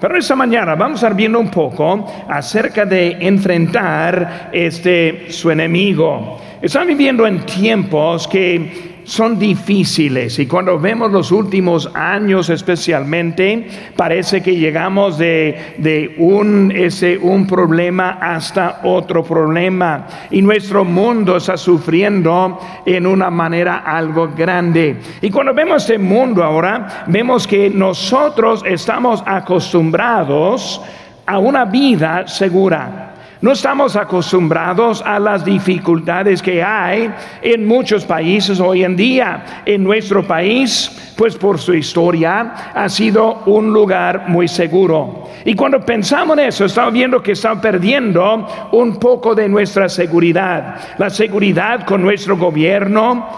Pero esta mañana vamos a estar viendo un poco acerca de enfrentar este su enemigo. Estamos viviendo en tiempos que son difíciles y cuando vemos los últimos años especialmente, parece que llegamos de, un, ese, un problema hasta otro problema y nuestro mundo está sufriendo en una manera algo grande. Y cuando vemos este mundo ahora, vemos que nosotros estamos acostumbrados a una vida segura. No estamos acostumbrados a las dificultades que hay en muchos países hoy en día. En nuestro país, pues por su historia, ha sido un lugar muy seguro. Y cuando pensamos en eso, estamos viendo que estamos perdiendo un poco de nuestra seguridad. La seguridad con nuestro gobierno,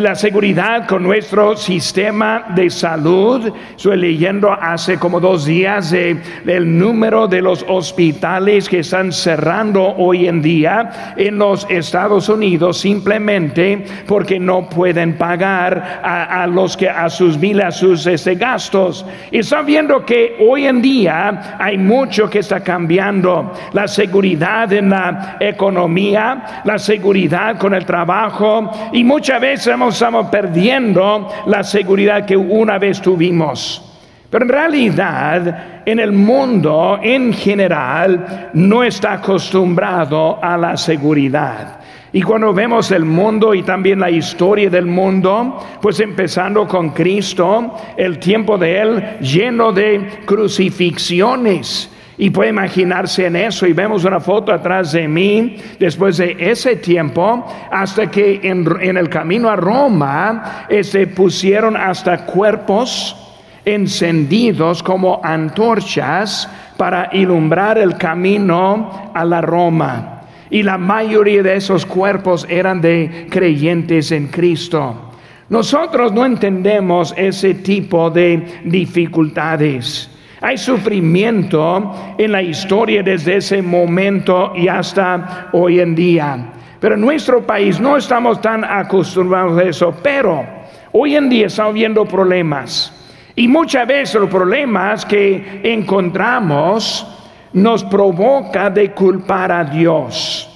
la seguridad con nuestro sistema de salud. Estoy leyendo hace como dos días el número de los hospitales que están cerrando hoy en día en los Estados Unidos simplemente porque no pueden pagar a, los que a sus vilas sus este, gastos. Y están viendo que hoy en día hay mucho que está cambiando. La seguridad en la economía, la seguridad con el trabajo y muchas veces estamos perdiendo la seguridad que una vez tuvimos. Pero en realidad, en el mundo en general no está acostumbrado a la seguridad. Y cuando vemos el mundo y también la historia del mundo, pues empezando con Cristo, el tiempo de Él lleno de crucifixiones, y puede imaginarse en eso y vemos una foto atrás de mí después de ese tiempo hasta que en, el camino a Roma se este, pusieron hasta cuerpos encendidos como antorchas para ilumbrar el camino a la Roma. Y la mayoría de esos cuerpos eran de creyentes en Cristo. Nosotros no entendemos ese tipo de dificultades. Hay sufrimiento en la historia desde ese momento y hasta hoy en día. Pero en nuestro país no estamos tan acostumbrados a eso, pero hoy en día estamos viendo problemas. Y muchas veces los problemas que encontramos nos provoca de culpar a Dios.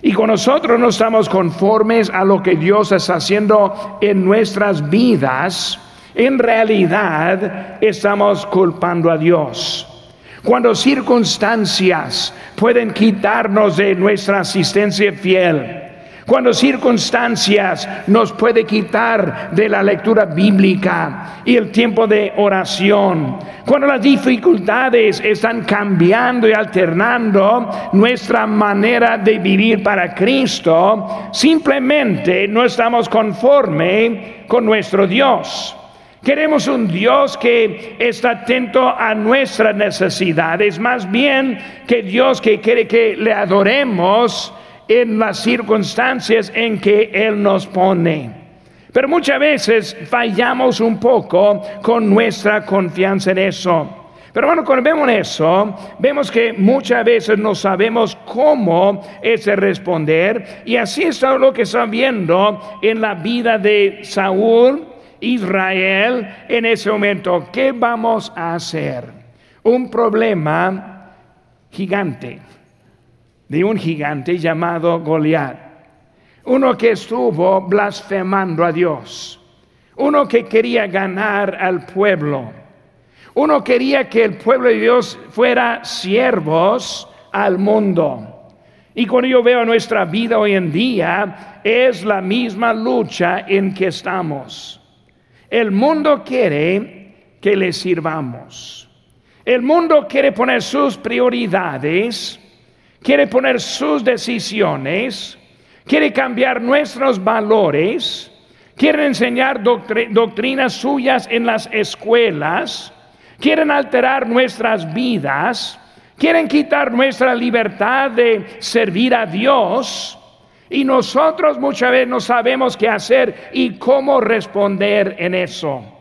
Y con nosotros no estamos conformes a lo que Dios está haciendo en nuestras vidas, en realidad estamos culpando a Dios. Cuando circunstancias pueden quitarnos de nuestra asistencia fiel, cuando circunstancias nos puede quitar de la lectura bíblica y el tiempo de oración, cuando las dificultades están cambiando y alternando nuestra manera de vivir para Cristo, simplemente no estamos conforme con nuestro Dios. Queremos un Dios que está atento a nuestras necesidades, más bien que Dios que quiere que le adoremos en las circunstancias en que Él nos pone. Pero muchas veces fallamos un poco con nuestra confianza en eso. Pero bueno, cuando vemos eso, vemos que muchas veces no sabemos cómo es responder. Y así es lo que está viendo en la vida de Saúl Israel en ese momento, ¿qué vamos a hacer? Un problema gigante, de un gigante llamado Goliat, uno que estuvo blasfemando a Dios, uno que quería ganar al pueblo, uno quería que el pueblo de Dios fuera siervos al mundo. Y cuando yo veo nuestra vida hoy en día, es la misma lucha en que estamos. El mundo quiere que le sirvamos. El mundo quiere poner sus prioridades, quiere poner sus decisiones, quiere cambiar nuestros valores, quiere enseñar doctrinas suyas en las escuelas, quieren alterar nuestras vidas, quieren quitar nuestra libertad de servir a Dios y nosotros muchas veces no sabemos qué hacer y cómo responder en eso.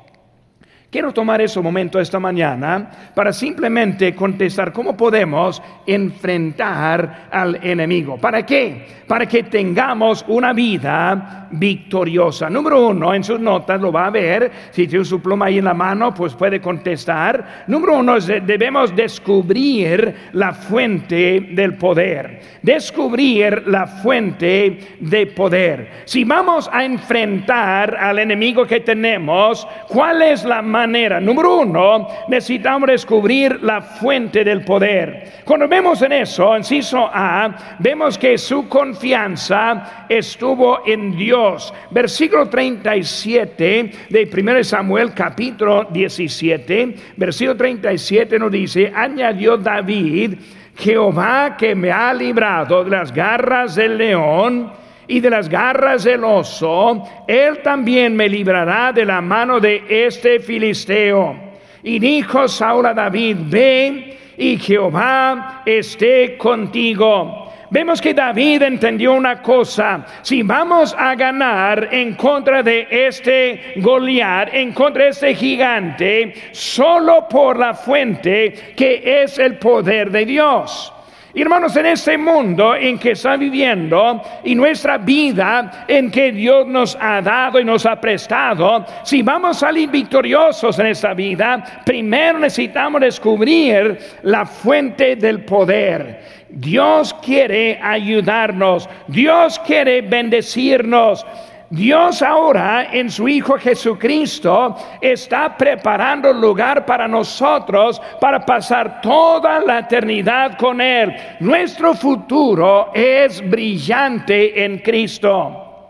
Quiero tomar ese momento esta mañana para simplemente contestar cómo podemos enfrentar al enemigo. ¿Para qué? Para que tengamos una vida victoriosa. Número uno, en sus notas lo va a ver. Si tiene su pluma ahí en la mano, pues puede contestar. Número uno, debemos descubrir la fuente del poder. Descubrir la fuente de poder. Si vamos a enfrentar al enemigo que tenemos, ¿cuál es la manera? Número uno, necesitamos descubrir la fuente del poder. Cuando vemos en eso, inciso A, vemos que su confianza estuvo en Dios. Versículo 37 de 1 Samuel capítulo 17, versículo 37 nos dice, añadió David, Jehová que me ha librado de las garras del león, y de las garras del oso, él también me librará de la mano de este filisteo. Y dijo Saúl a David, ve y Jehová esté contigo. Vemos que David entendió una cosa, si vamos a ganar en contra de este Goliat, en contra de este gigante, solo por la fuente que es el poder de Dios. Hermanos, en este mundo en que está viviendo y nuestra vida en que Dios nos ha dado y nos ha prestado, si vamos a salir victoriosos en esta vida, primero necesitamos descubrir la fuente del poder. Dios quiere ayudarnos, Dios quiere bendecirnos. Dios ahora en su Hijo Jesucristo está preparando lugar para nosotros para pasar toda la eternidad con Él. Nuestro futuro es brillante en Cristo.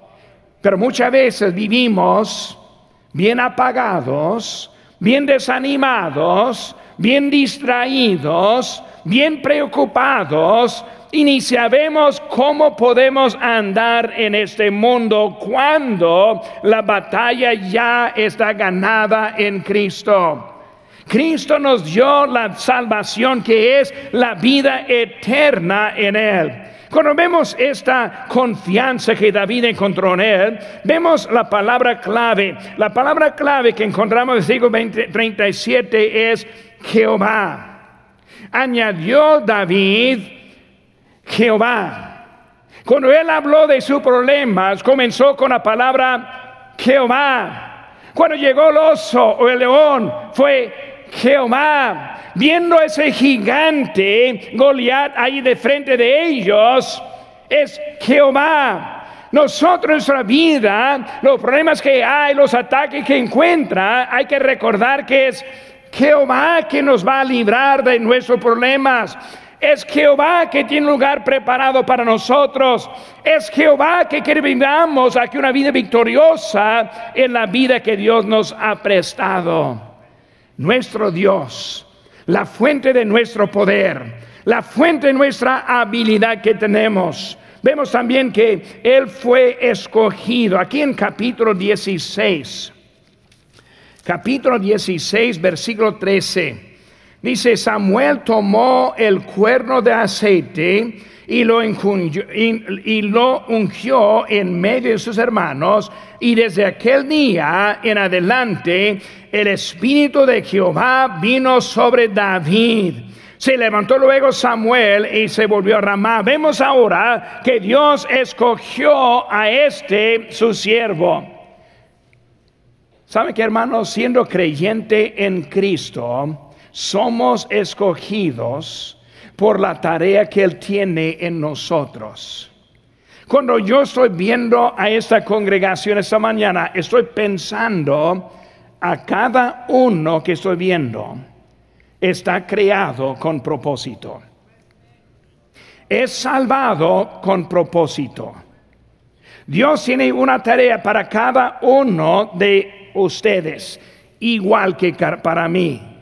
Pero muchas veces vivimos bien apagados, bien desanimados, bien distraídos, bien preocupados y ni sabemos cómo podemos andar en este mundo cuando la batalla ya está ganada en Cristo. Cristo nos dio la salvación que es la vida eterna en Él. Cuando vemos esta confianza que David encontró en él, vemos la palabra clave. La palabra clave que encontramos en el siglo 37 es Jehová. Añadió David Jehová. Cuando él habló de sus problemas, comenzó con la palabra Jehová. Cuando llegó el oso o el león, fue Jehová. Viendo ese gigante Goliat ahí de frente de ellos, es Jehová. Nosotros en nuestra vida, los problemas que hay, los ataques que encuentra, hay que recordar que es Jehová que nos va a librar de nuestros problemas. Es Jehová que tiene lugar preparado para nosotros. Es Jehová que quiere vivamos aquí una vida victoriosa en la vida que Dios nos ha prestado. Nuestro Dios, la fuente de nuestro poder, la fuente de nuestra habilidad que tenemos. Vemos también que Él fue escogido. Aquí en capítulo 16, capítulo 16, versículo 13. Dice, Samuel tomó el cuerno de aceite y lo, y lo, ungió en medio de sus hermanos, y desde aquel día en adelante el Espíritu de Jehová vino sobre David. Se levantó luego Samuel y se volvió a Ramá. Vemos ahora que Dios escogió a este su siervo. ¿Sabe que hermanos, siendo creyente en Cristo, somos escogidos por la tarea que Él tiene en nosotros. Cuando yo estoy viendo a esta congregación esta mañana, estoy pensando a cada uno que estoy viendo. Está creado con propósito. Es salvado con propósito. Dios tiene una tarea para cada uno de ustedes, igual que para mí.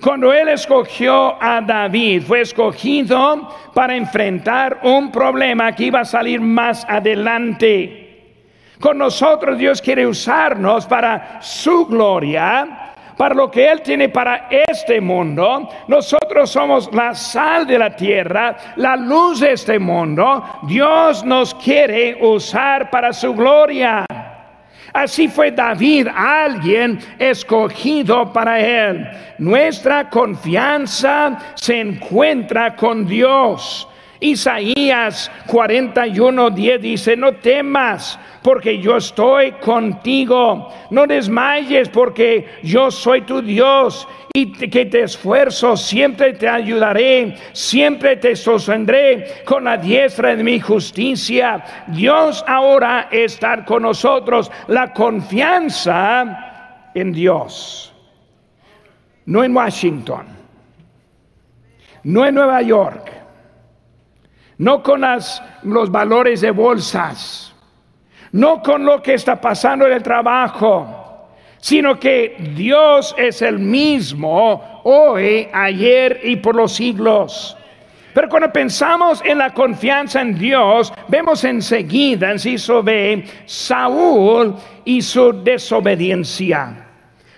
Cuando él escogió a David, fue escogido para enfrentar un problema que iba a salir más adelante. Con nosotros Dios quiere usarnos para su gloria, para lo que Él tiene para este mundo. Nosotros somos la sal de la tierra, la luz de este mundo. Dios nos quiere usar para su gloria. Así fue David, alguien escogido para él. Nuestra confianza se encuentra con Dios. Isaías 41, 10 dice, no temas porque yo estoy contigo, no desmayes porque yo soy tu Dios y que te esfuerzo, siempre te ayudaré, siempre te sostendré con la diestra de mi justicia. Dios ahora está con nosotros, la confianza en Dios, no en Washington, no en Nueva York no con los valores de bolsas, no con lo que está pasando en el trabajo, sino que Dios es el mismo hoy, ayer y por los siglos. Pero cuando pensamos en la confianza en Dios, vemos enseguida en Ciso B Saúl y su desobediencia.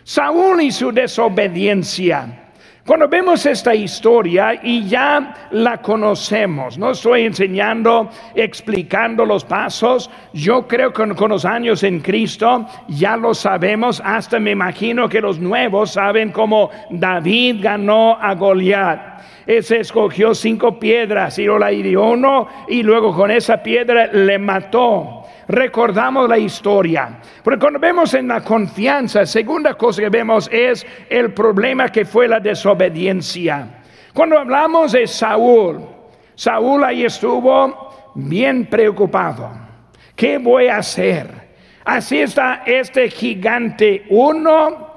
Saúl y su desobediencia. Cuando vemos esta historia y ya la conocemos, no estoy enseñando, explicando los pasos, yo creo que con, los años en Cristo ya lo sabemos, hasta me imagino que los nuevos saben cómo David ganó a Goliat. Ese escogió cinco piedras y lo la hirió uno y luego con esa piedra le mató recordamos la historia. Porque cuando vemos en la confianza, segunda cosa que vemos es el problema que fue la desobediencia. Cuando hablamos de Saúl, Saúl ahí estuvo bien preocupado. ¿Qué voy a hacer? Así está este gigante, uno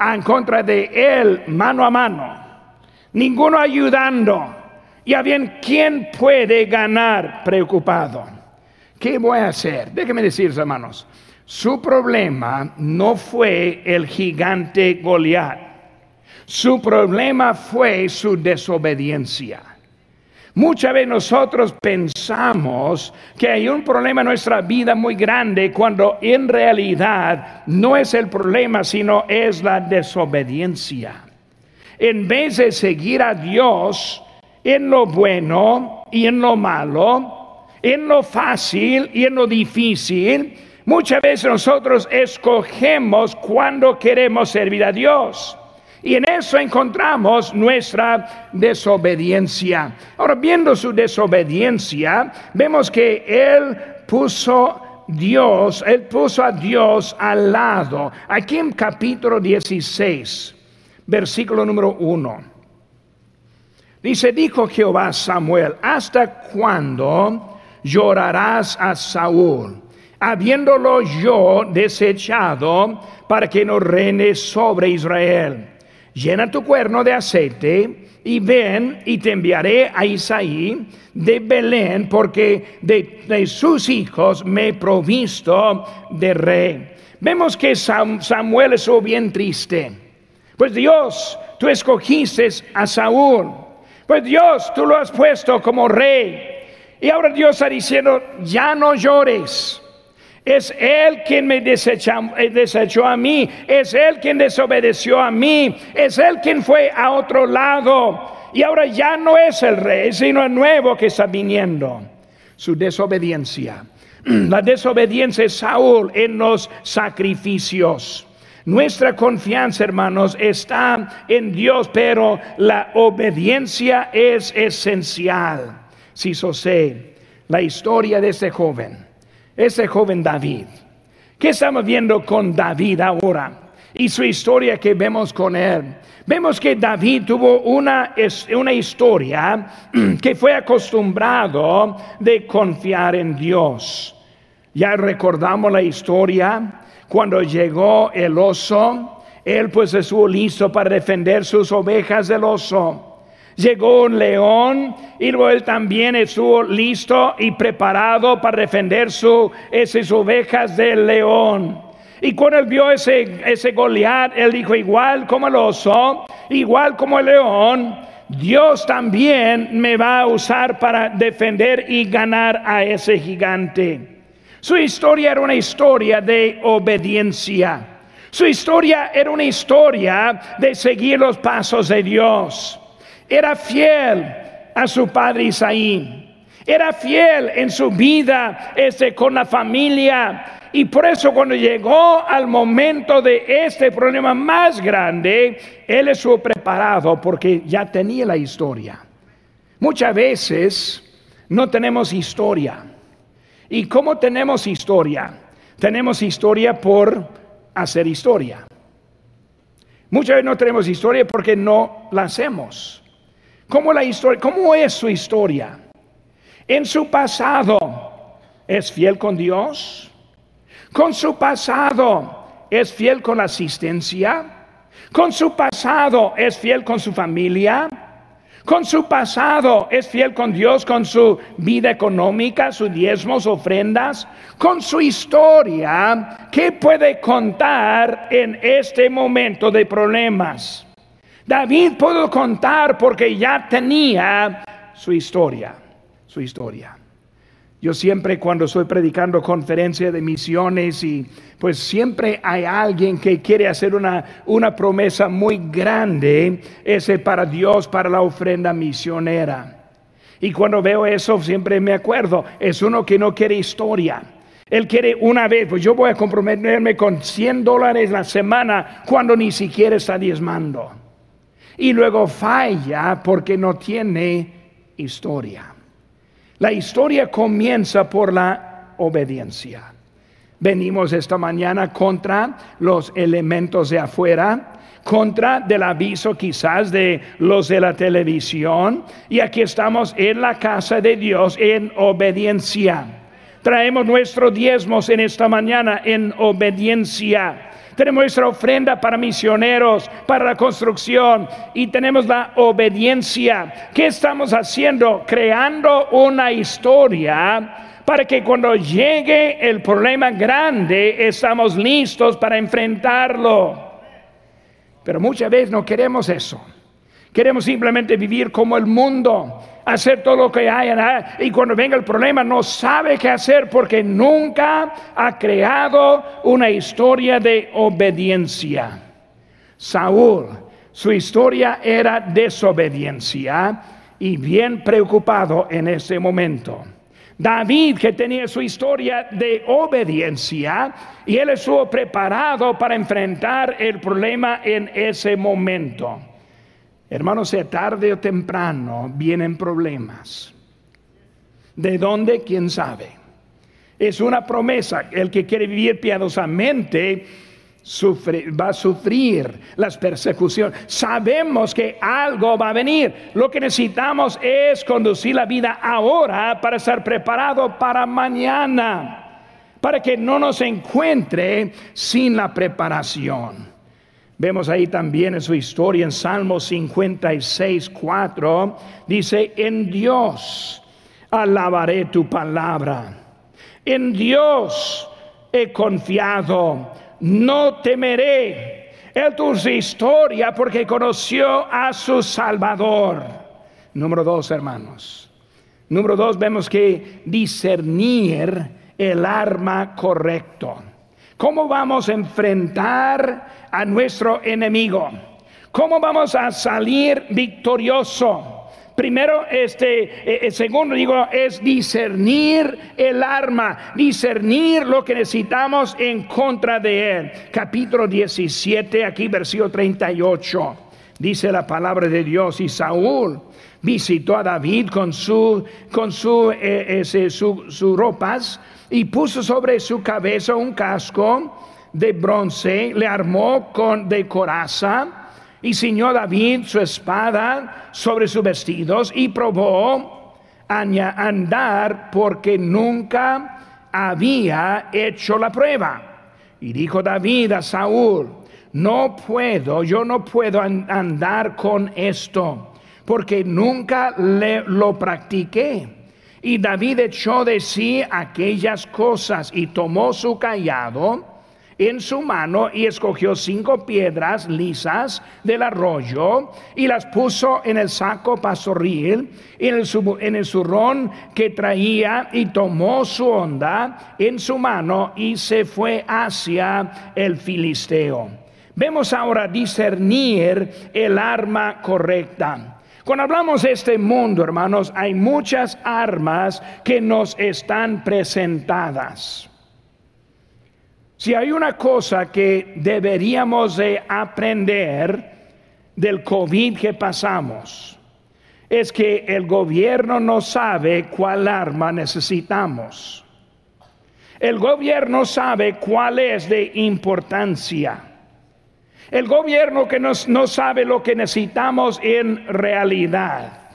en contra de él, mano a mano, ninguno ayudando. Ya bien, ¿quién puede ganar preocupado? ¿Qué voy a hacer? Déjenme decir, hermanos, su problema no fue el gigante Goliat. Su problema fue su desobediencia. Muchas veces nosotros pensamos que hay un problema en nuestra vida muy grande cuando en realidad no es el problema, sino es la desobediencia. En vez de seguir a Dios en lo bueno y en lo malo, en lo fácil y en lo difícil, muchas veces nosotros escogemos cuando queremos servir a Dios. Y en eso encontramos nuestra desobediencia. Ahora, viendo su desobediencia, vemos que Él puso Dios, Él puso a Dios al lado. Aquí en capítulo 16, versículo número 1. Dice, dijo Jehová Samuel, ¿hasta cuándo? Llorarás a Saúl, habiéndolo yo desechado para que no reine sobre Israel. Llena tu cuerno de aceite y ven y te enviaré a Isaí de Belén, porque de, sus hijos me he provisto de rey. Vemos que Samuel estuvo bien triste. Pues Dios, tú escogiste a Saúl. Pues Dios, tú lo has puesto como rey. Y ahora Dios está diciendo, ya no llores. Es Él quien me eh, desechó, a mí. Es Él quien desobedeció a mí. Es Él quien fue a otro lado. Y ahora ya no es el rey, sino el nuevo que está viniendo. Su desobediencia. La desobediencia es Saúl en los sacrificios. Nuestra confianza, hermanos, está en Dios, pero la obediencia es esencial si sé la historia de ese joven, ese joven David. ¿Qué estamos viendo con David ahora? Y su historia que vemos con él. Vemos que David tuvo una, una historia que fue acostumbrado de confiar en Dios. Ya recordamos la historia cuando llegó el oso, él pues estuvo listo para defender sus ovejas del oso llegó un león y luego él también estuvo listo y preparado para defender su, esas ovejas del león. Y cuando él vio ese, ese Goliat, él dijo, igual como el oso, igual como el león, Dios también me va a usar para defender y ganar a ese gigante. Su historia era una historia de obediencia. Su historia era una historia de seguir los pasos de Dios. Era fiel a su padre Isaí. Era fiel en su vida este, con la familia. Y por eso cuando llegó al momento de este problema más grande, él estuvo preparado porque ya tenía la historia. Muchas veces no tenemos historia. ¿Y cómo tenemos historia? Tenemos historia por hacer historia. Muchas veces no tenemos historia porque no la hacemos. ¿Cómo, la historia, ¿Cómo es su historia? En su pasado, ¿es fiel con Dios? Con su pasado, ¿es fiel con la asistencia? Con su pasado, ¿es fiel con su familia? Con su pasado, ¿es fiel con Dios, con su vida económica, sus diezmos, ofrendas? Con su historia, ¿qué puede contar en este momento de problemas? David pudo contar porque ya tenía su historia su historia. Yo siempre cuando estoy predicando conferencias de misiones y pues siempre hay alguien que quiere hacer una, una promesa muy grande, ese para Dios, para la ofrenda misionera. Y cuando veo eso siempre me acuerdo, es uno que no quiere historia. Él quiere una vez, pues yo voy a comprometerme con 100 dólares la semana cuando ni siquiera está diezmando. Y luego falla porque no tiene historia. La historia comienza por la obediencia. Venimos esta mañana contra los elementos de afuera, contra del aviso quizás de los de la televisión, y aquí estamos en la casa de Dios en obediencia. Traemos nuestros diezmos en esta mañana en obediencia tenemos nuestra ofrenda para misioneros, para la construcción y tenemos la obediencia. ¿Qué estamos haciendo? Creando una historia para que cuando llegue el problema grande estamos listos para enfrentarlo. Pero muchas veces no queremos eso. Queremos simplemente vivir como el mundo hacer todo lo que hay y cuando venga el problema no sabe qué hacer porque nunca ha creado una historia de obediencia. Saúl, su historia era desobediencia y bien preocupado en ese momento. David, que tenía su historia de obediencia, y él estuvo preparado para enfrentar el problema en ese momento. Hermanos, sea tarde o temprano vienen problemas. ¿De dónde? ¿Quién sabe? Es una promesa. El que quiere vivir piadosamente va a sufrir las persecuciones. Sabemos que algo va a venir. Lo que necesitamos es conducir la vida ahora para estar preparado para mañana. Para que no nos encuentre sin la preparación. Vemos ahí también en su historia en Salmo 56, 4, dice, en Dios alabaré tu palabra, en Dios he confiado, no temeré. Él su historia porque conoció a su Salvador. Número dos, hermanos. Número dos, vemos que discernir el arma correcto. ¿Cómo vamos a enfrentar a nuestro enemigo? ¿Cómo vamos a salir victorioso? Primero, este, eh, el segundo digo, es discernir el arma, discernir lo que necesitamos en contra de él. Capítulo 17, aquí versículo 38. Dice la palabra de Dios y Saúl visitó a David con su con su, eh, ese, su ropas y puso sobre su cabeza un casco de bronce, le armó con de coraza y ciñó David su espada sobre sus vestidos y probó a andar porque nunca había hecho la prueba. Y dijo David a Saúl, no puedo, yo no puedo andar con esto, porque nunca lo practiqué. Y David echó de sí aquellas cosas y tomó su callado en su mano y escogió cinco piedras lisas del arroyo y las puso en el saco pastoril, en el, en el zurrón que traía y tomó su onda en su mano y se fue hacia el filisteo. Vemos ahora discernir el arma correcta. Cuando hablamos de este mundo, hermanos, hay muchas armas que nos están presentadas. Si hay una cosa que deberíamos de aprender del COVID que pasamos, es que el gobierno no sabe cuál arma necesitamos. El gobierno sabe cuál es de importancia. El gobierno que no sabe lo que necesitamos en realidad.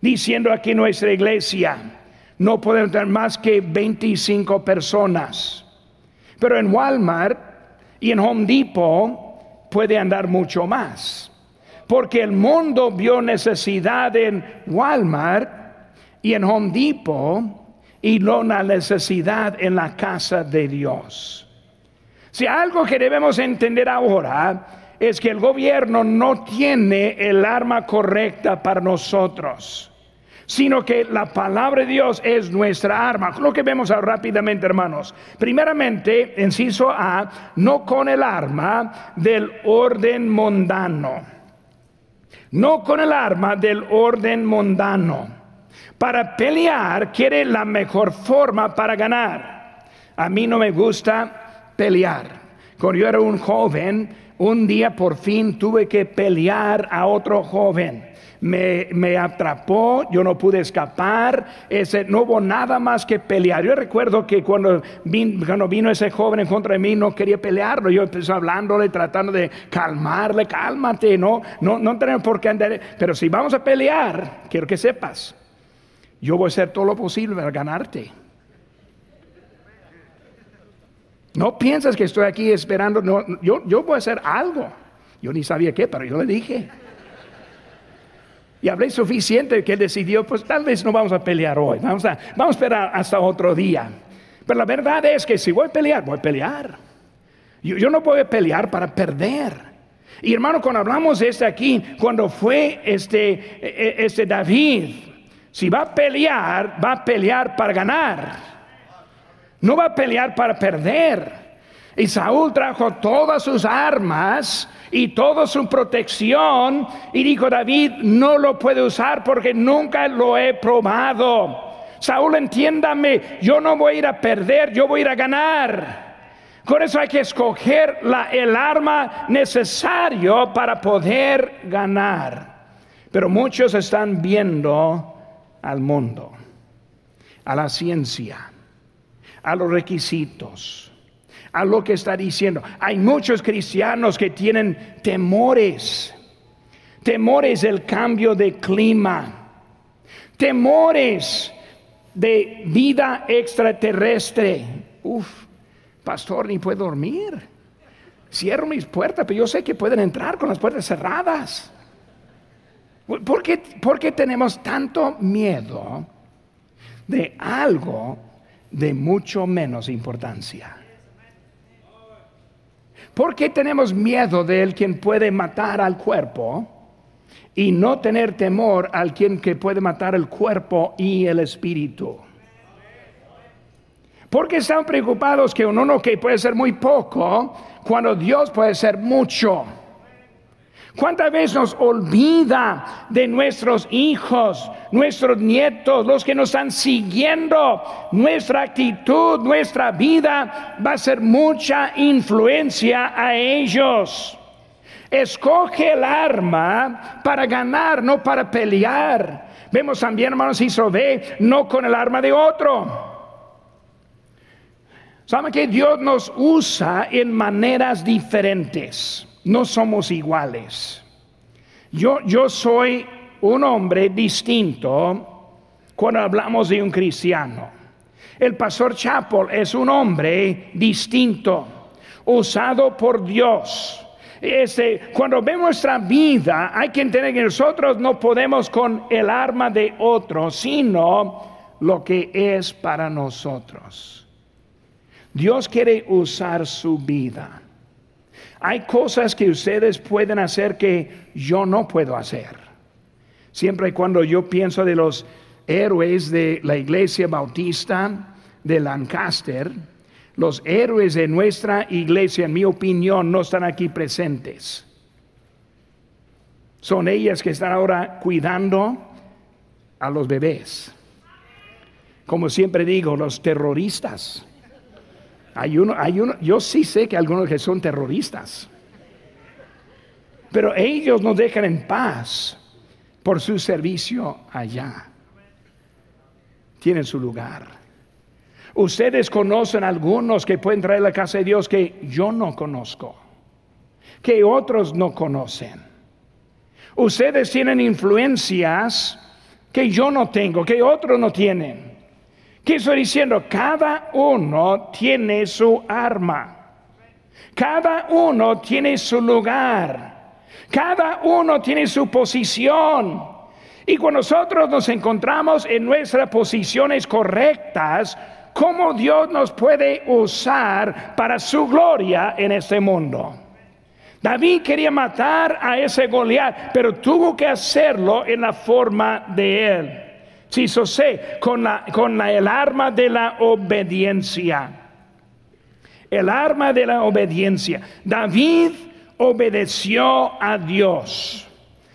Diciendo aquí nuestra iglesia, no podemos tener más que 25 personas. Pero en Walmart y en Home Depot puede andar mucho más. Porque el mundo vio necesidad en Walmart y en Home Depot y no la necesidad en la casa de Dios. Si algo que debemos entender ahora es que el gobierno no tiene el arma correcta para nosotros sino que la palabra de Dios es nuestra arma. Lo que vemos rápidamente, hermanos. Primeramente, inciso A, no con el arma del orden mundano. No con el arma del orden mundano. Para pelear quiere la mejor forma para ganar. A mí no me gusta pelear. Cuando yo era un joven, un día por fin tuve que pelear a otro joven me, atrapó, yo no pude escapar, ese, no hubo nada más que pelear. Yo recuerdo que cuando, cuando vino ese joven en contra de mí, no quería pelearlo. Yo empecé hablándole, tratando de calmarle, cálmate, no, no, no tenemos por qué andar. Pero si vamos a pelear, quiero que sepas, yo voy a hacer todo lo posible para ganarte. No piensas que estoy aquí esperando, no, yo, yo voy a hacer algo. Yo ni sabía qué, pero yo le dije. Y hablé suficiente que él decidió, pues tal vez no vamos a pelear hoy, vamos a, vamos a esperar hasta otro día. Pero la verdad es que si voy a pelear, voy a pelear. Yo, yo no voy a pelear para perder. Y hermano, cuando hablamos de este aquí, cuando fue este, e, e, este David, si va a pelear, va a pelear para ganar. No va a pelear para perder. Y Saúl trajo todas sus armas y toda su protección y dijo David, no lo puede usar porque nunca lo he probado. Saúl, entiéndame, yo no voy a ir a perder, yo voy a ir a ganar. Con eso hay que escoger la, el arma necesario para poder ganar. Pero muchos están viendo al mundo, a la ciencia, a los requisitos a lo que está diciendo. Hay muchos cristianos que tienen temores, temores del cambio de clima, temores de vida extraterrestre. Uf, pastor, ni puedo dormir. Cierro mis puertas, pero yo sé que pueden entrar con las puertas cerradas. ¿Por qué, ¿Por qué tenemos tanto miedo de algo de mucho menos importancia? ¿Por qué tenemos miedo de él quien puede matar al cuerpo y no tener temor al quien que puede matar el cuerpo y el espíritu? ¿Por qué están preocupados que uno que puede ser muy poco cuando Dios puede ser mucho? ¿Cuántas veces nos olvida de nuestros hijos, nuestros nietos, los que nos están siguiendo? Nuestra actitud, nuestra vida va a ser mucha influencia a ellos. Escoge el arma para ganar, no para pelear. Vemos también, hermanos, ve no con el arma de otro. ¿Saben que Dios nos usa en maneras diferentes? No somos iguales. Yo, yo soy un hombre distinto cuando hablamos de un cristiano. El pastor Chapel es un hombre distinto, usado por Dios. Este, cuando vemos nuestra vida, hay que entender que nosotros no podemos con el arma de otro, sino lo que es para nosotros. Dios quiere usar su vida. Hay cosas que ustedes pueden hacer que yo no puedo hacer. Siempre y cuando yo pienso de los héroes de la iglesia bautista de Lancaster, los héroes de nuestra iglesia, en mi opinión, no están aquí presentes. Son ellas que están ahora cuidando a los bebés. Como siempre digo, los terroristas. Hay uno, hay uno, yo sí sé que algunos que son terroristas. Pero ellos nos dejan en paz por su servicio allá. Tienen su lugar. Ustedes conocen algunos que pueden traer a la casa de Dios que yo no conozco, que otros no conocen. Ustedes tienen influencias que yo no tengo, que otros no tienen. ¿Qué estoy diciendo? Cada uno tiene su arma. Cada uno tiene su lugar. Cada uno tiene su posición. Y cuando nosotros nos encontramos en nuestras posiciones correctas, ¿cómo Dios nos puede usar para su gloria en este mundo? David quería matar a ese Goliat, pero tuvo que hacerlo en la forma de él. Si sí, sé, con, la, con el arma de la obediencia. El arma de la obediencia. David obedeció a Dios.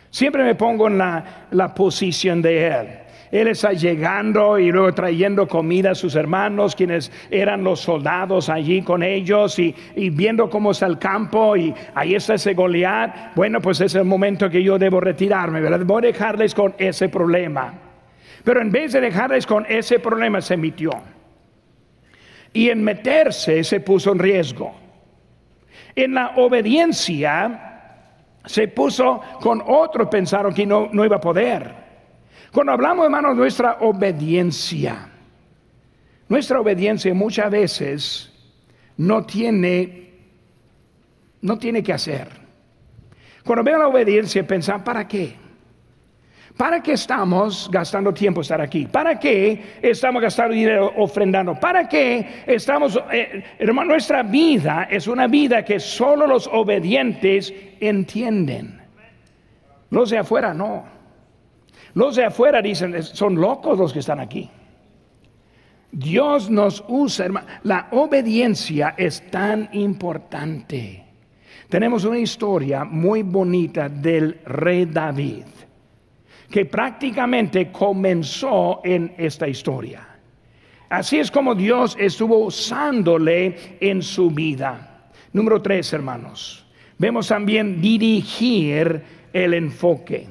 Siempre me pongo en la, posición de Él. Él está llegando y luego trayendo comida a sus hermanos, quienes eran los soldados allí con ellos y, viendo cómo está el campo y ahí está ese Goliat. Bueno, pues es el momento que yo debo retirarme, ¿verdad? Voy a dejarles con ese problema. Pero en vez de dejarles con ese problema, se emitió. Y en meterse se puso en riesgo. En la obediencia se puso con otro, pensaron que no, no iba a poder. Cuando hablamos, hermanos, de nuestra obediencia, nuestra obediencia muchas veces no tiene, no tiene que hacer. Cuando veo la obediencia, pensar, ¿para qué? ¿Para qué estamos gastando tiempo estar aquí? ¿Para qué estamos gastando dinero ofrendando? ¿Para qué estamos, eh, hermano, nuestra vida es una vida que solo los obedientes entienden? Los de afuera no. Los de afuera dicen, son locos los que están aquí. Dios nos usa, hermano. La obediencia es tan importante. Tenemos una historia muy bonita del rey David que prácticamente comenzó en esta historia. Así es como Dios estuvo usándole en su vida. Número tres, hermanos. Vemos también dirigir el enfoque.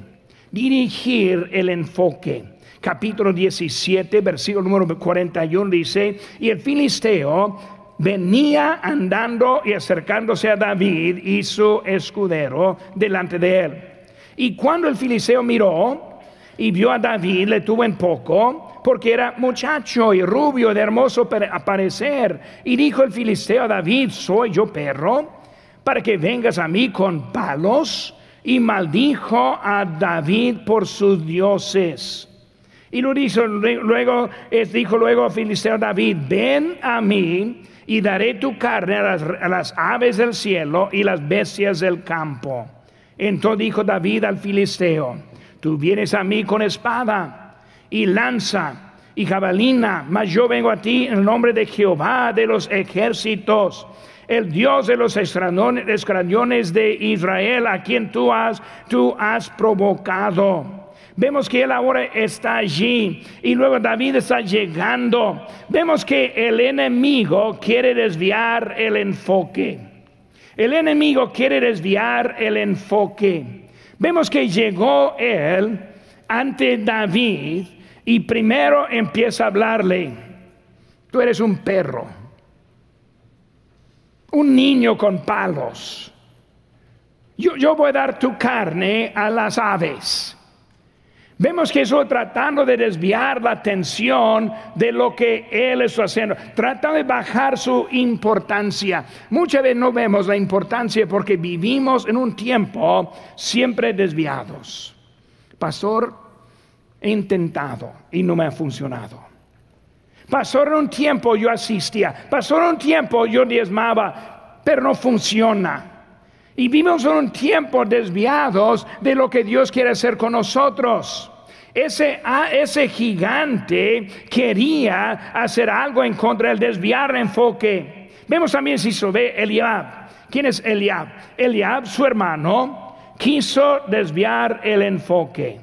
Dirigir el enfoque. Capítulo 17, versículo número 41 dice, y el filisteo venía andando y acercándose a David y su escudero delante de él. Y cuando el filisteo miró, y vio a David, le tuvo en poco, porque era muchacho y rubio de hermoso aparecer. Y dijo el filisteo a David, ¿soy yo perro? Para que vengas a mí con palos. Y maldijo a David por sus dioses. Y lo dijo luego, dijo luego a filisteo David, ven a mí y daré tu carne a las, a las aves del cielo y las bestias del campo. Entonces dijo David al filisteo, Tú vienes a mí con espada y lanza y jabalina, mas yo vengo a ti en el nombre de Jehová de los ejércitos, el Dios de los escrañones de Israel, a quien tú has, tú has provocado. Vemos que él ahora está allí y luego David está llegando. Vemos que el enemigo quiere desviar el enfoque. El enemigo quiere desviar el enfoque. Vemos que llegó él ante David y primero empieza a hablarle, tú eres un perro, un niño con palos. Yo, yo voy a dar tu carne a las aves. Vemos que eso tratando de desviar la atención de lo que Él está haciendo, tratando de bajar su importancia. Muchas veces no vemos la importancia porque vivimos en un tiempo siempre desviados. Pastor, he intentado y no me ha funcionado. En un tiempo yo asistía. Pastor, en un tiempo yo diezmaba, pero no funciona. Y vivimos en un tiempo desviados de lo que Dios quiere hacer con nosotros. Ese, ese gigante quería hacer algo en contra del desviar el enfoque. Vemos también si se ve Eliab. ¿Quién es Eliab? Eliab, su hermano, quiso desviar el enfoque.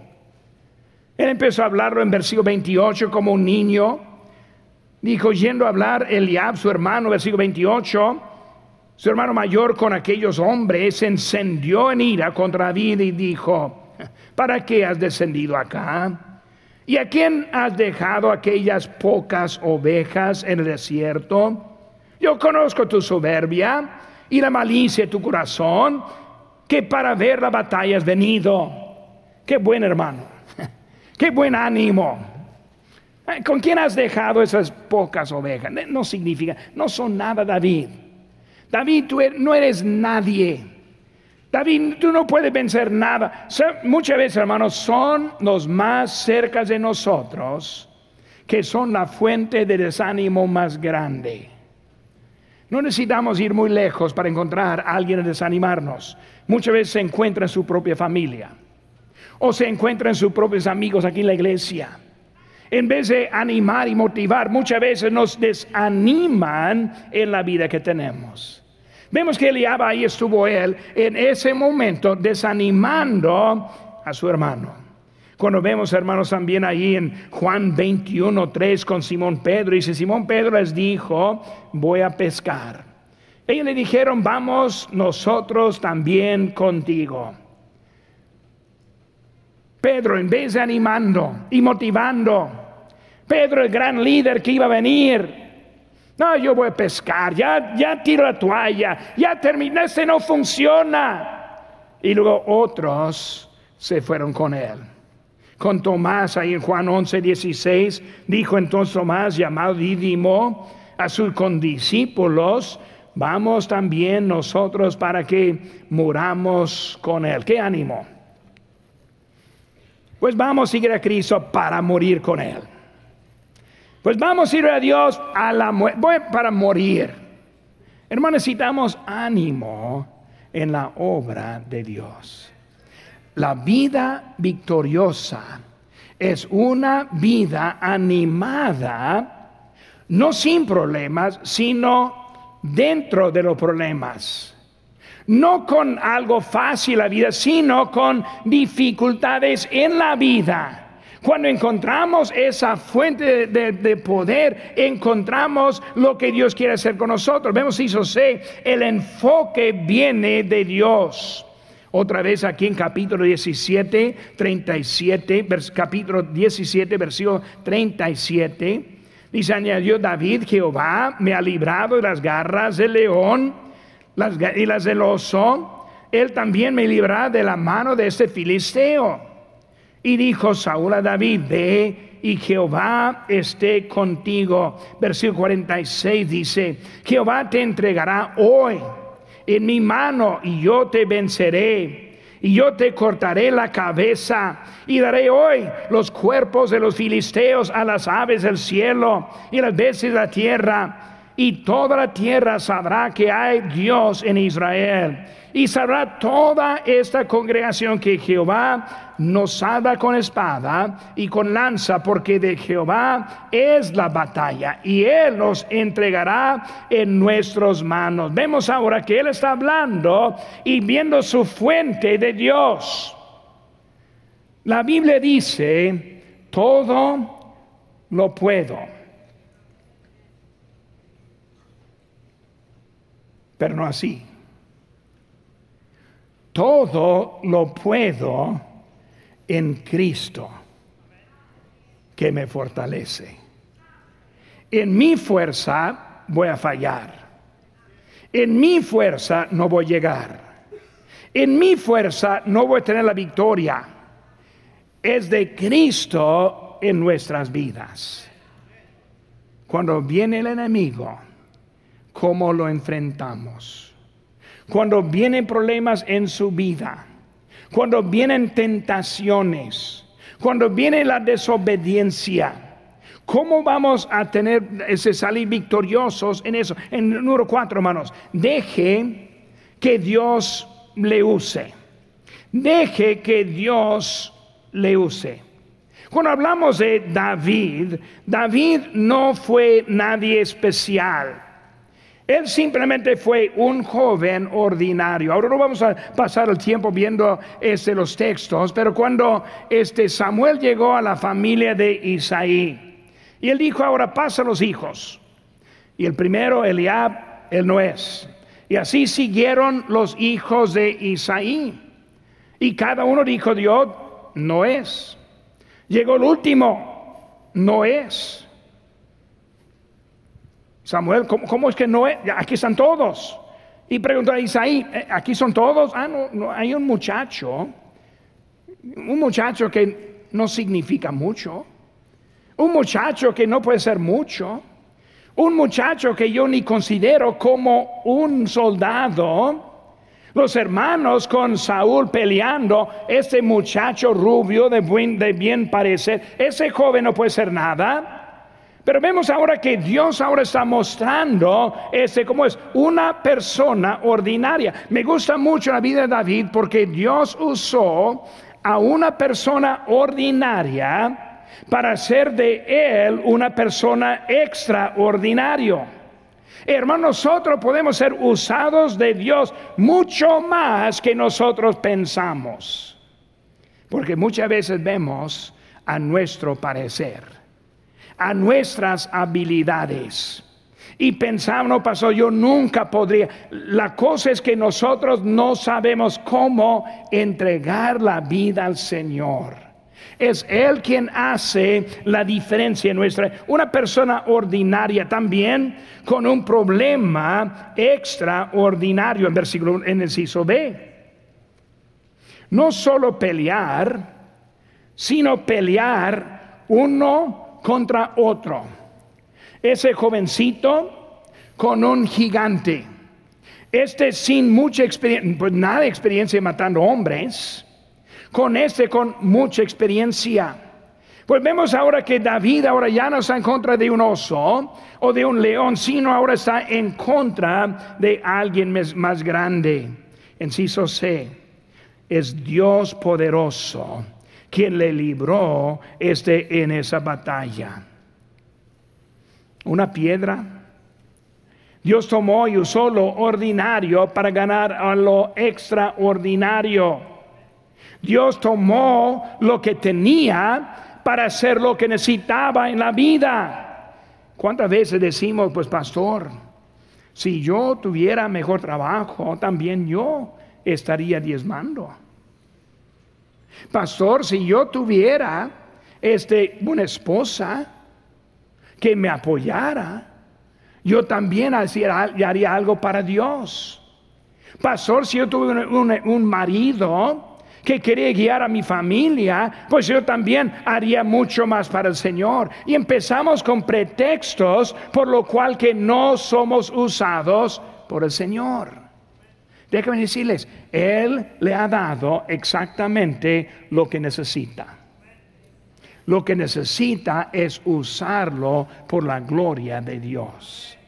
Él empezó a hablarlo en versículo 28 como un niño. Dijo, yendo a hablar Eliab, su hermano, versículo 28, su hermano mayor con aquellos hombres se encendió en ira contra David y dijo, ¿para qué has descendido acá? ¿Y a quién has dejado aquellas pocas ovejas en el desierto? Yo conozco tu soberbia y la malicia de tu corazón, que para ver la batalla has venido. Qué buen hermano, qué buen ánimo. ¿Con quién has dejado esas pocas ovejas? No significa, no son nada, David. David, tú er, no eres nadie. David, tú no puedes vencer nada. Muchas veces, hermanos, son los más cerca de nosotros que son la fuente de desánimo más grande. No necesitamos ir muy lejos para encontrar a alguien a desanimarnos. Muchas veces se encuentra en su propia familia o se encuentra en sus propios amigos aquí en la iglesia. En vez de animar y motivar, muchas veces nos desaniman en la vida que tenemos. Vemos que Eliab ahí estuvo él en ese momento desanimando a su hermano. Cuando vemos, hermanos, también ahí en Juan 21, 3 con Simón Pedro, dice, Simón Pedro les dijo, voy a pescar. Ellos le dijeron, vamos nosotros también contigo. Pedro, en vez de animando y motivando, Pedro, el gran líder que iba a venir, no, yo voy a pescar, ya, ya tiro la toalla, ya terminé, este no funciona. Y luego otros se fueron con él con Tomás ahí en Juan 11, 16, dijo entonces Tomás, llamado Didimo, a sus condiscípulos, vamos también nosotros para que muramos con él. ¿Qué ánimo? Pues vamos a seguir a Cristo para morir con él. Pues vamos a ir a Dios para morir. Hermanos, necesitamos ánimo en la obra de Dios. La vida victoriosa es una vida animada, no sin problemas, sino dentro de los problemas. No con algo fácil la vida, sino con dificultades en la vida. Cuando encontramos esa fuente de, poder, encontramos lo que Dios quiere hacer con nosotros. Vemos, si sé, el enfoque viene de Dios. Otra vez aquí en capítulo 17, 37, capítulo 17, versículo 37. Dice, añadió David, Jehová me ha librado de las garras del león y las del oso. Él también me librará de la mano de este filisteo. Y dijo Saúl a David, ve y Jehová esté contigo. Versículo 46 dice, Jehová te entregará hoy en mi mano y yo te venceré. Y yo te cortaré la cabeza y daré hoy los cuerpos de los filisteos a las aves del cielo y las bestias de la tierra y toda la tierra sabrá que hay Dios en Israel. Y sabrá toda esta congregación que Jehová nos salva con espada y con lanza, porque de Jehová es la batalla y Él nos entregará en nuestras manos. Vemos ahora que Él está hablando y viendo su fuente de Dios. La Biblia dice, todo lo puedo pero no así. Todo lo puedo en Cristo que me fortalece. En mi fuerza voy a fallar. En mi fuerza no voy a llegar. En mi fuerza no voy a tener la victoria. Es de Cristo en nuestras vidas. Cuando viene el enemigo, cómo lo enfrentamos. Cuando vienen problemas en su vida, cuando vienen tentaciones, cuando viene la desobediencia, ¿Cómo vamos a tener ese salir victoriosos en eso? En número cuatro, hermanos, deje que Dios le use. Deje que Dios le use. Cuando hablamos de David, David no fue nadie especial. Él simplemente fue un joven ordinario. Ahora no vamos a pasar el tiempo viendo este, los textos, pero cuando este Samuel llegó a la familia de Isaí, y él dijo, ahora pasa los hijos. Y el primero, Eliab, él no es. Y así siguieron los hijos de Isaí. Y cada uno dijo, Dios no es. Llegó el último, no es. Samuel, ¿cómo, es que no es? Aquí están todos. Y preguntó a Isaí, eh, ¿aquí son todos? Ah, no, no, hay un muchacho, un muchacho que no significa mucho, un muchacho que no puede ser mucho, un muchacho que yo ni considero como un soldado. Los hermanos con Saúl peleando, ese muchacho rubio de, de bien parecer, ese joven no puede ser nada. Pero vemos ahora que Dios ahora está mostrando ese como es una persona ordinaria. Me gusta mucho la vida de David porque Dios usó a una persona ordinaria para hacer de él una persona extraordinario. Hermano, nosotros podemos ser usados de Dios mucho más que nosotros pensamos. Porque muchas veces vemos a nuestro parecer a nuestras habilidades. Y pensamos, no pasó, yo nunca podría. La cosa es que nosotros no sabemos cómo entregar la vida al Señor. Es Él quien hace la diferencia en nuestra. Una persona ordinaria también con un problema extraordinario en versículo en el ciso B. No solo pelear, sino pelear uno contra otro. Ese jovencito con un gigante. Este sin mucha experiencia, pues nada de experiencia matando hombres. Con este con mucha experiencia. Pues vemos ahora que David ahora ya no está en contra de un oso o de un león, sino ahora está en contra de alguien más grande. Enciso C, es Dios poderoso quien le libró este, en esa batalla. Una piedra. Dios tomó y usó lo ordinario para ganar a lo extraordinario. Dios tomó lo que tenía para hacer lo que necesitaba en la vida. ¿Cuántas veces decimos, pues pastor, si yo tuviera mejor trabajo, también yo estaría diezmando? Pastor, si yo tuviera este, una esposa que me apoyara, yo también haría, algo para Dios. Pastor, si yo tuve un, marido que quería guiar a mi familia, pues yo también haría mucho más para el Señor. Y empezamos con pretextos por lo cual que no somos usados por el Señor. Déjenme decirles, Él le ha dado exactamente lo que necesita. Lo que necesita es usarlo por la gloria de Dios.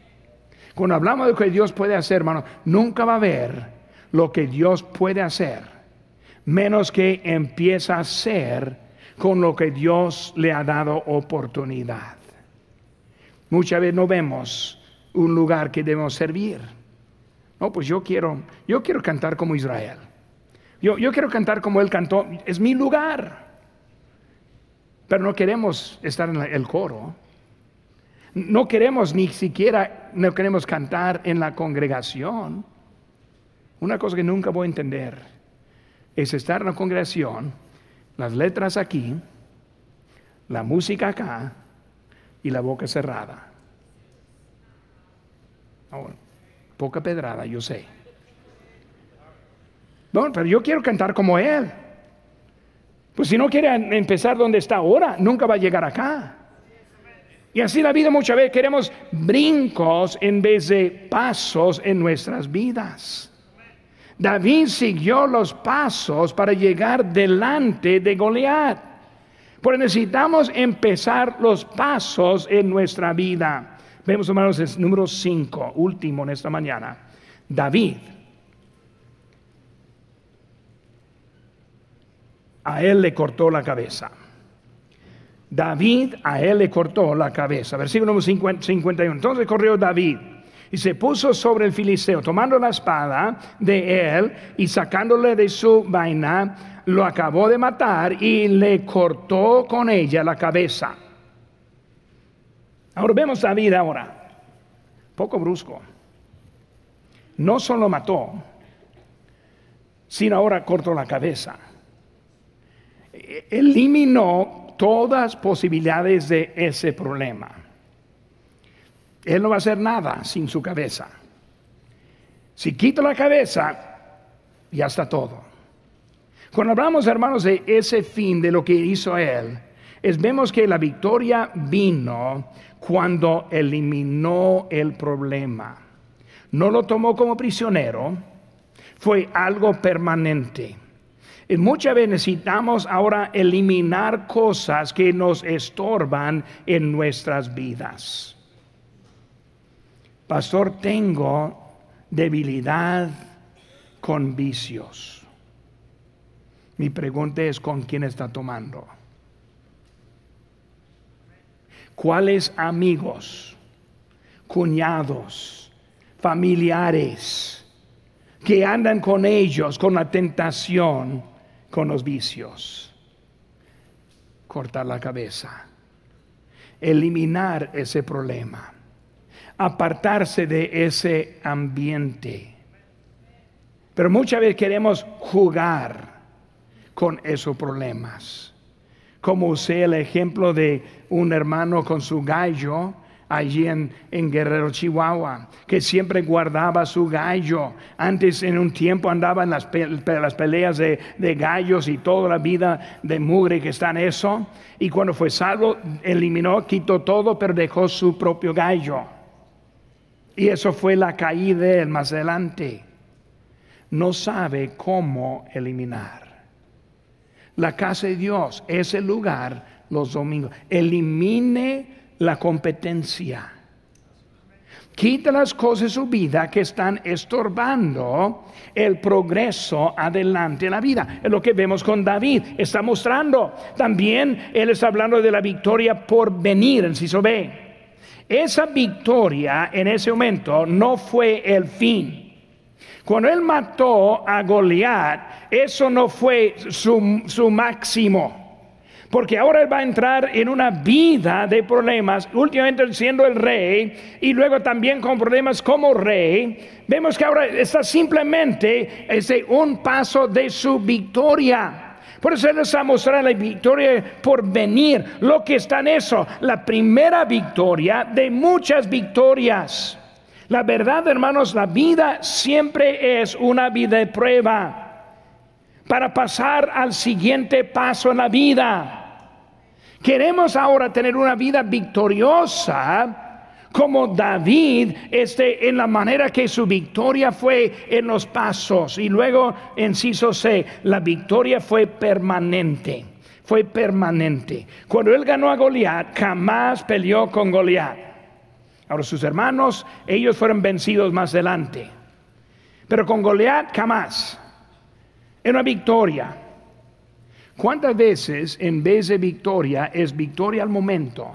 Cuando hablamos de lo que Dios puede hacer, hermano, nunca va a haber lo que Dios puede hacer, menos que empieza a hacer con lo que Dios le ha dado oportunidad. Muchas veces no vemos un lugar que debemos servir. No, pues yo quiero, yo quiero cantar como Israel. Yo, yo quiero cantar como él cantó. Es mi lugar. Pero no queremos estar en el coro. No queremos ni siquiera, no queremos cantar en la congregación. Una cosa que nunca voy a entender es estar en la congregación, las letras aquí, la música acá y la boca cerrada. Ahora, Poca pedrada, yo sé. No, pero yo quiero cantar como Él. Pues si no quiere empezar donde está ahora, nunca va a llegar acá. Y así la vida muchas veces queremos brincos en vez de pasos en nuestras vidas. David siguió los pasos para llegar delante de Goliat. Pues necesitamos empezar los pasos en nuestra vida. Vemos, hermanos, el número 5, último en esta mañana. David. A él le cortó la cabeza. David a él le cortó la cabeza. Versículo 51. Entonces corrió David Y se puso sobre el filisteo, tomando la espada de él y sacándole de su vaina, lo acabó de matar y le cortó con ella la cabeza. Ahora vemos a David ahora, poco brusco. No solo mató, sino ahora cortó la cabeza. Eliminó todas posibilidades de ese problema. Él no va a hacer nada sin su cabeza. Si quito la cabeza, ya está todo. Cuando hablamos, hermanos, de ese fin de lo que hizo Él, vemos que la victoria vino cuando eliminó el problema. No lo tomó como prisionero, fue algo permanente. Y muchas veces necesitamos ahora eliminar cosas que nos estorban en nuestras vidas. Pastor, tengo debilidad con vicios. Mi pregunta es, ¿con quién está tomando? ¿Cuáles amigos, cuñados, familiares que andan con ellos, con la tentación, con los vicios? Cortar la cabeza, eliminar ese problema, apartarse de ese ambiente. Pero muchas veces queremos jugar con esos problemas como usé el ejemplo de un hermano con su gallo allí en, Guerrero, Chihuahua, que siempre guardaba su gallo. Antes en un tiempo andaba en las, peleas de, de, gallos y toda la vida de mugre que está en eso. Y cuando fue salvo, eliminó, quitó todo, pero dejó su propio gallo. Y eso fue la caída de él más adelante. No sabe cómo eliminar. La casa de Dios es el lugar los domingos. Elimine la competencia. Quita las cosas de su vida que están estorbando el progreso adelante en la vida. Es lo que vemos con David. Está mostrando. También él está hablando de la victoria por venir, en Ciso B. Esa victoria en ese momento no fue el fin. Cuando él mató a Goliat, eso no fue su, máximo. Porque ahora él va a entrar en una vida de problemas, últimamente siendo el rey y luego también con problemas como rey. Vemos que ahora está simplemente ese un paso de su victoria. Por eso él está mostrando la victoria por venir, lo que está en eso, la primera victoria de muchas victorias. La verdad, hermanos, la vida siempre es una vida de prueba para pasar al siguiente paso en la vida. Queremos ahora tener una vida victoriosa como David este, en la manera que su victoria fue en los pasos. Y luego, inciso C, la victoria fue permanente. Fue permanente. Cuando él ganó a Goliat, jamás peleó con Goliat. Ahora sus hermanos, ellos fueron vencidos más adelante. Pero con Goliat jamás. Era una victoria. ¿Cuántas veces en vez de victoria es victoria al momento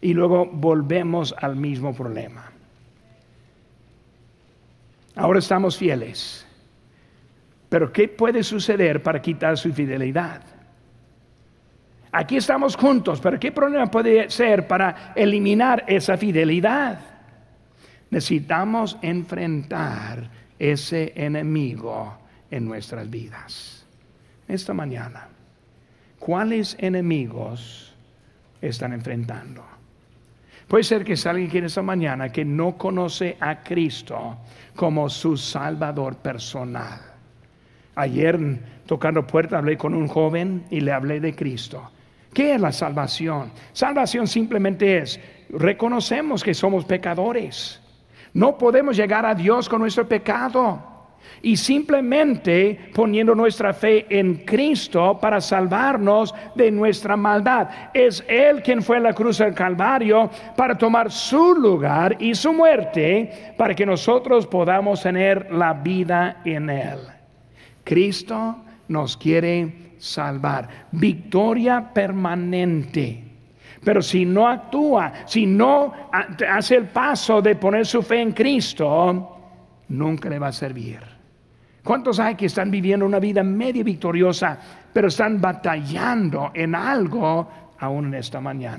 y luego volvemos al mismo problema? Ahora estamos fieles. Pero ¿qué puede suceder para quitar su fidelidad? Aquí estamos juntos, pero ¿qué problema puede ser para eliminar esa fidelidad? Necesitamos enfrentar ese enemigo en nuestras vidas. Esta mañana, ¿cuáles enemigos están enfrentando? Puede ser que salga alguien esta mañana que no conoce a Cristo como su Salvador personal. Ayer tocando puerta hablé con un joven y le hablé de Cristo. ¿Qué es la salvación? Salvación simplemente es, reconocemos que somos pecadores. No podemos llegar a Dios con nuestro pecado. Y simplemente poniendo nuestra fe en Cristo para salvarnos de nuestra maldad. Es Él quien fue a la cruz del Calvario para tomar su lugar y su muerte para que nosotros podamos tener la vida en Él. Cristo nos quiere salvar. Victoria permanente. Pero si no actúa, si no hace el paso de poner su fe en Cristo, nunca le va a servir. ¿Cuántos hay que están viviendo una vida media victoriosa, pero están batallando en algo aún en esta mañana?